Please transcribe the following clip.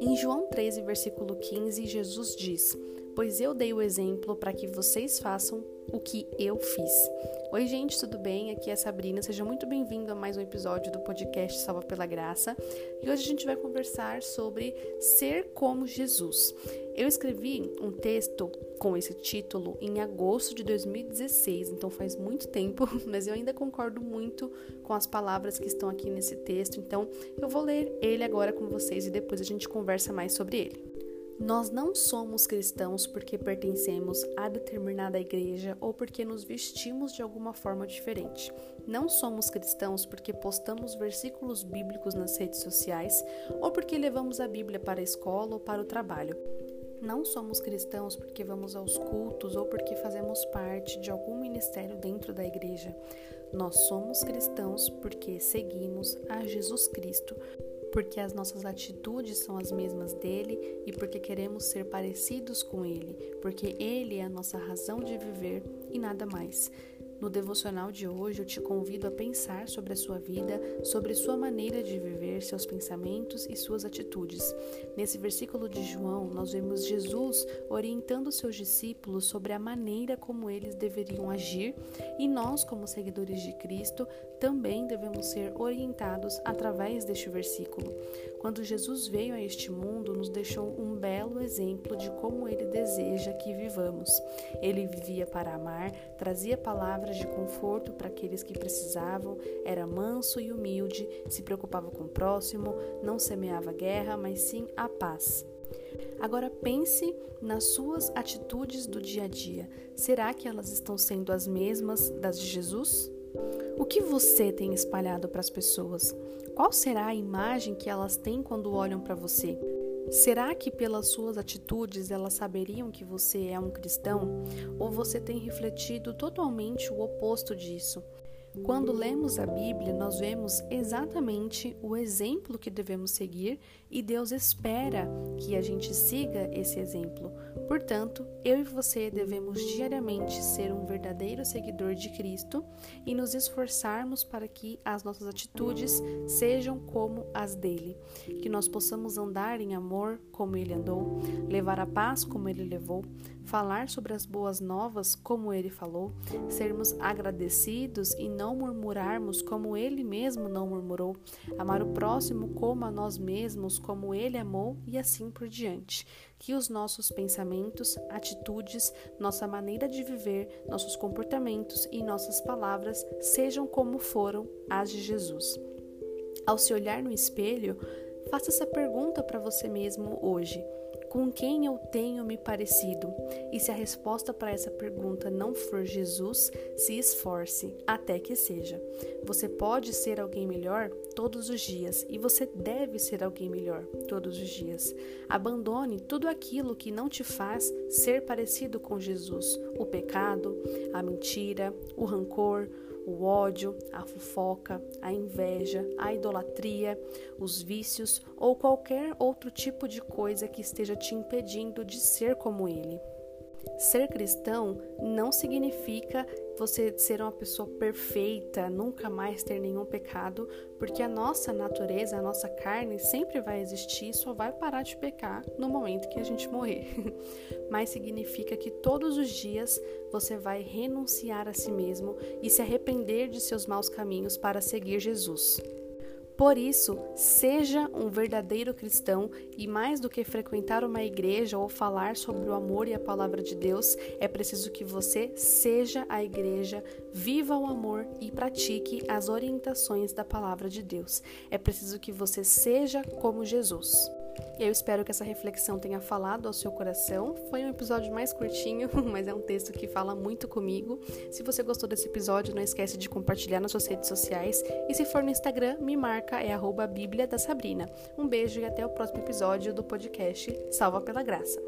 Em João 13, versículo 15, Jesus diz: Pois eu dei o exemplo para que vocês façam o que eu fiz. Oi, gente, tudo bem? Aqui é a Sabrina. Seja muito bem-vindo a mais um episódio do podcast Salva pela Graça. E hoje a gente vai conversar sobre ser como Jesus. Eu escrevi um texto com esse título em agosto de 2016, então faz muito tempo, mas eu ainda concordo muito com as palavras que estão aqui nesse texto, então eu vou ler ele agora com vocês e depois a gente conversa mais sobre ele. Nós não somos cristãos porque pertencemos a determinada igreja ou porque nos vestimos de alguma forma diferente. Não somos cristãos porque postamos versículos bíblicos nas redes sociais ou porque levamos a Bíblia para a escola ou para o trabalho. Não somos cristãos porque vamos aos cultos ou porque fazemos parte de algum ministério dentro da igreja. Nós somos cristãos porque seguimos a Jesus Cristo porque as nossas atitudes são as mesmas dele e porque queremos ser parecidos com ele, porque ele é a nossa razão de viver e nada mais. No devocional de hoje, eu te convido a pensar sobre a sua vida, sobre sua maneira de viver, seus pensamentos e suas atitudes. Nesse versículo de João, nós vemos Jesus orientando seus discípulos sobre a maneira como eles deveriam agir, e nós, como seguidores de Cristo, também devemos ser orientados através deste versículo. Quando Jesus veio a este mundo, nos deixou um belo exemplo de como ele deseja que vivamos. Ele vivia para amar, trazia palavras de conforto para aqueles que precisavam, era manso e humilde, se preocupava com o próximo, não semeava guerra, mas sim a paz. Agora pense nas suas atitudes do dia a dia. Será que elas estão sendo as mesmas das de Jesus? O que você tem espalhado para as pessoas? Qual será a imagem que elas têm quando olham para você? Será que pelas suas atitudes elas saberiam que você é um cristão? Ou você tem refletido totalmente o oposto disso? Quando lemos a Bíblia, nós vemos exatamente o exemplo que devemos seguir e Deus espera que a gente siga esse exemplo. Portanto, eu e você devemos diariamente ser um verdadeiro seguidor de Cristo e nos esforçarmos para que as nossas atitudes sejam como as dele, que nós possamos andar em amor como ele andou, levar a paz como ele levou, falar sobre as boas novas como ele falou, sermos agradecidos e não murmurarmos como ele mesmo não murmurou, amar o próximo como a nós mesmos, como ele amou e assim por diante. Que os nossos pensamentos, atitudes, nossa maneira de viver, nossos comportamentos e nossas palavras sejam como foram as de Jesus. Ao se olhar no espelho, faça essa pergunta para você mesmo hoje com quem eu tenho me parecido? E se a resposta para essa pergunta não for Jesus, se esforce até que seja. Você pode ser alguém melhor todos os dias e você deve ser alguém melhor todos os dias. Abandone tudo aquilo que não te faz ser parecido com Jesus: o pecado, a mentira, o rancor, o ódio, a fofoca, a inveja, a idolatria, os vícios ou qualquer outro tipo de coisa que esteja te impedindo de ser como ele. Ser cristão não significa você ser uma pessoa perfeita, nunca mais ter nenhum pecado, porque a nossa natureza, a nossa carne sempre vai existir só vai parar de pecar no momento que a gente morrer. Mas significa que todos os dias você vai renunciar a si mesmo e se arrepender de seus maus caminhos para seguir Jesus. Por isso, seja um verdadeiro cristão e mais do que frequentar uma igreja ou falar sobre o amor e a palavra de Deus, é preciso que você seja a igreja, viva o amor e pratique as orientações da palavra de Deus. É preciso que você seja como Jesus. Eu espero que essa reflexão tenha falado ao seu coração. Foi um episódio mais curtinho, mas é um texto que fala muito comigo. Se você gostou desse episódio, não esquece de compartilhar nas suas redes sociais. E se for no Instagram, me marca, é arroba Bíblia da Sabrina. Um beijo e até o próximo episódio do podcast Salva pela Graça.